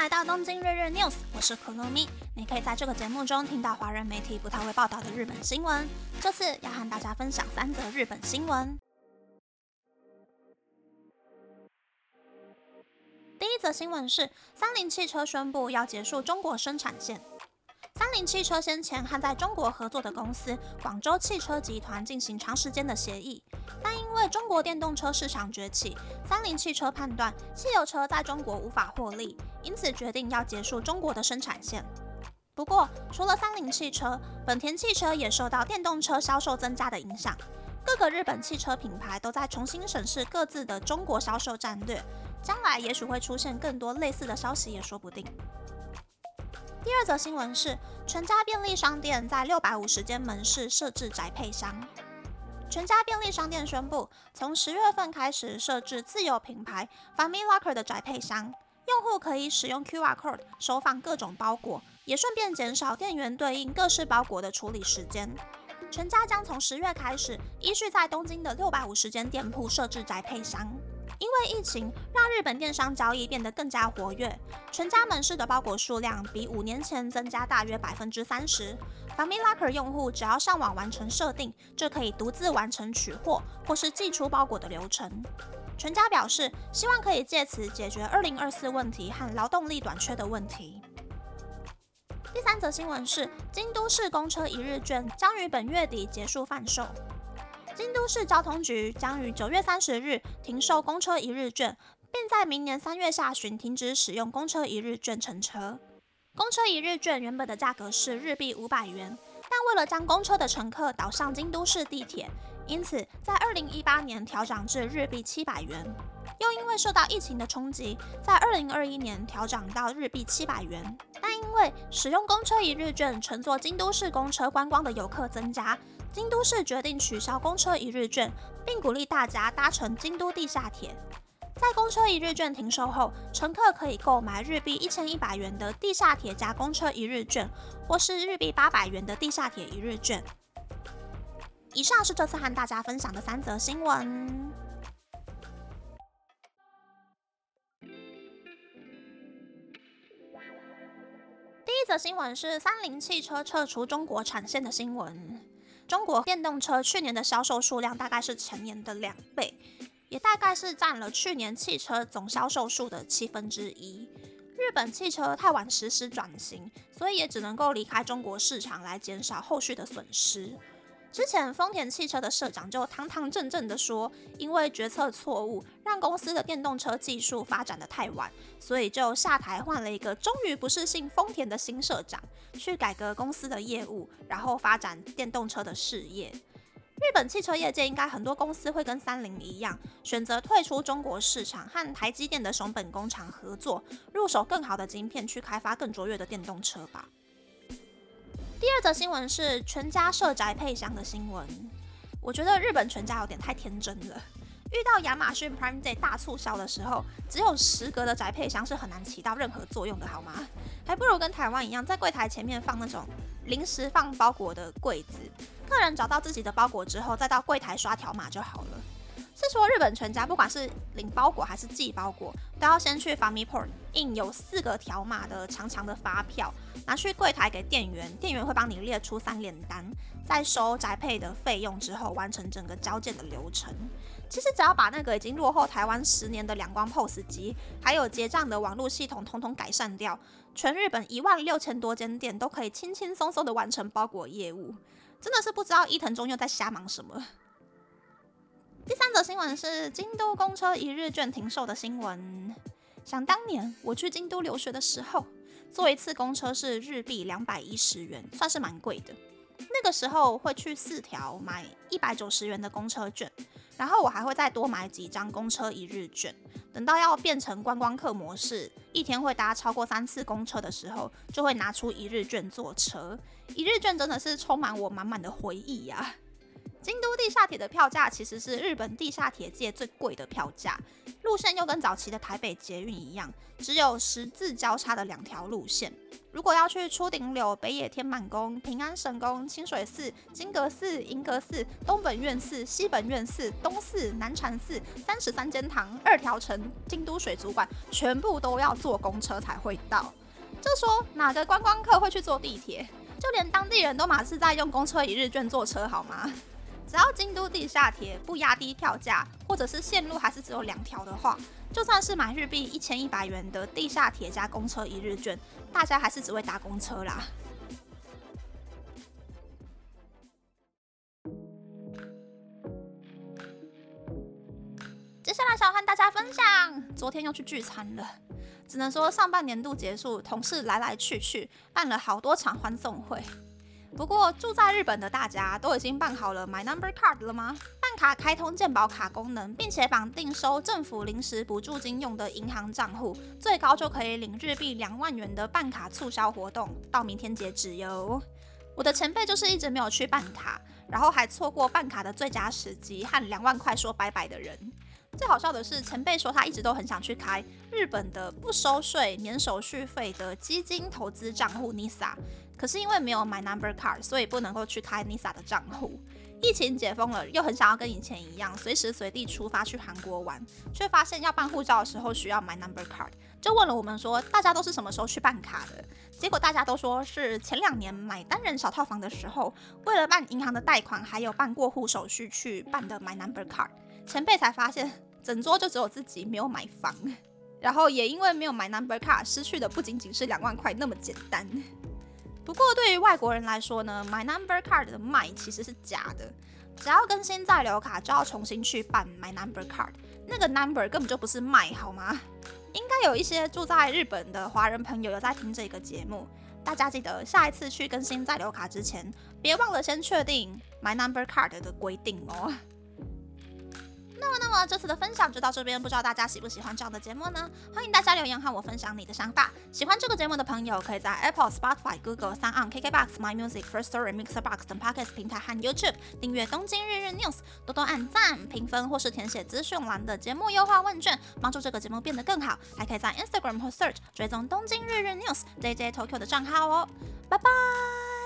来到东京日日 news，我是可露咪。你可以在这个节目中听到华人媒体不太会报道的日本新闻。这次要和大家分享三则日本新闻。第一则新闻是，三菱汽车宣布要结束中国生产线。三菱汽车先前和在中国合作的公司广州汽车集团进行长时间的协议，但因为中国电动车市场崛起，三菱汽车判断汽油车在中国无法获利，因此决定要结束中国的生产线。不过，除了三菱汽车，本田汽车也受到电动车销售增加的影响，各个日本汽车品牌都在重新审视各自的中国销售战略，将来也许会出现更多类似的消息也说不定。第二则新闻是，全家便利商店在六百五十间门市设置宅配箱。全家便利商店宣布，从十月份开始设置自有品牌 Family Locker 的宅配箱，用户可以使用 QR code 收放各种包裹，也顺便减少店员对应各式包裹的处理时间。全家将从十月开始，依序在东京的六百五十间店铺设置宅配箱。因为疫情让日本电商交易变得更加活跃，全家门市的包裹数量比五年前增加大约百分之三十。Family Locker 用户只要上网完成设定，就可以独自完成取货或是寄出包裹的流程。全家表示，希望可以借此解决二零二四问题和劳动力短缺的问题。第三则新闻是，京都市公车一日券将于本月底结束贩售。京都市交通局将于九月三十日停售公车一日券，并在明年三月下旬停止使用公车一日券乘车。公车一日券原本的价格是日币五百元，但为了将公车的乘客导上京都市地铁，因此在二零一八年调涨至日币七百元。又因为受到疫情的冲击，在二零二一年调涨到日币七百元。但因为使用公车一日券乘坐京都市公车观光的游客增加。京都市决定取消公车一日券，并鼓励大家搭乘京都地下铁。在公车一日券停售后，乘客可以购买日币一千一百元的地下铁加公车一日券，或是日币八百元的地下铁一日券。以上是这次和大家分享的三则新闻。第一则新闻是三菱汽车撤出中国产线的新闻。中国电动车去年的销售数量大概是前年的两倍，也大概是占了去年汽车总销售数的七分之一。日本汽车太晚实施转型，所以也只能够离开中国市场来减少后续的损失。之前丰田汽车的社长就堂堂正正的说，因为决策错误，让公司的电动车技术发展的太晚，所以就下台换了一个终于不是姓丰田的新社长，去改革公司的业务，然后发展电动车的事业。日本汽车业界应该很多公司会跟三菱一样，选择退出中国市场，和台积电的熊本工厂合作，入手更好的晶片，去开发更卓越的电动车吧。第二则新闻是全家设宅配箱的新闻。我觉得日本全家有点太天真了。遇到亚马逊 Prime Day 大促销的时候，只有十格的宅配箱是很难起到任何作用的，好吗？还不如跟台湾一样，在柜台前面放那种临时放包裹的柜子，客人找到自己的包裹之后，再到柜台刷条码就好了。是说日本全家不管是领包裹还是寄包裹，都要先去 FamiPort 印有四个条码的长长的发票，拿去柜台给店员，店员会帮你列出三联单，在收宅配的费用之后，完成整个交件的流程。其实只要把那个已经落后台湾十年的两光 POS 机，还有结账的网络系统统统改善掉，全日本一万六千多间店都可以轻轻松松的完成包裹业务，真的是不知道伊藤忠又在瞎忙什么。第三则新闻是京都公车一日券停售的新闻。想当年我去京都留学的时候，坐一次公车是日币两百一十元，算是蛮贵的。那个时候会去四条买一百九十元的公车券，然后我还会再多买几张公车一日券。等到要变成观光客模式，一天会搭超过三次公车的时候，就会拿出一日券坐车。一日券真的是充满我满满的回忆呀。京都地下铁的票价其实是日本地下铁界最贵的票价，路线又跟早期的台北捷运一样，只有十字交叉的两条路线。如果要去初顶柳、北野天满宫、平安神宫、清水寺、金阁寺、银阁寺、东本院寺、西本院寺、东寺、南禅寺、三十三间堂、二条城、京都水族馆，全部都要坐公车才会到。就说哪个观光客会去坐地铁？就连当地人都马是在用公车一日券坐车，好吗？只要京都地下铁不压低票价，或者是线路还是只有两条的话，就算是买日币一千一百元的地下铁加公车一日券，大家还是只会搭公车啦。接下来想和大家分享，昨天又去聚餐了，只能说上半年度结束，同事来来去去，办了好多场欢送会。不过住在日本的大家都已经办好了 My Number Card 了吗？办卡开通健保卡功能，并且绑定收政府临时补助金用的银行账户，最高就可以领日币两万元的办卡促销活动，到明天截止哟。我的前辈就是一直没有去办卡，然后还错过办卡的最佳时机，和两万块说拜拜的人。最好笑的是，前辈说他一直都很想去开日本的不收税、免手续费的基金投资账户 NISA，可是因为没有买 Number Card，所以不能够去开 NISA 的账户。疫情解封了，又很想要跟以前一样，随时随地出发去韩国玩，却发现要办护照的时候需要买 Number Card，就问了我们说，大家都是什么时候去办卡的？结果大家都说是前两年买单人小套房的时候，为了办银行的贷款，还有办过户手续去办的买 Number Card。前辈才发现。整桌就只有自己没有买房，然后也因为没有买 number card，失去的不仅仅是两万块那么简单。不过对于外国人来说呢，买 number card 的卖其实是假的，只要更新在留卡就要重新去办买 number card，那个 number 根本就不是卖，好吗？应该有一些住在日本的华人朋友有在听这个节目，大家记得下一次去更新在留卡之前，别忘了先确定买 number card 的规定哦。那么，那么这次的分享就到这边，不知道大家喜不喜欢这样的节目呢？欢迎大家留言和我分享你的想法。喜欢这个节目的朋友，可以在 Apple、Spotify、Google、三 on KKBox、My Music、First Story、Mixer Box 等 Podcast 平台和 YouTube 订阅《东京日日 News》，多多按赞、评分或是填写资讯栏的节目优化问卷，帮助这个节目变得更好。还可以在 Instagram 或 Search 追踪《东京日日 News》JJ Tokyo 的账号哦。拜拜。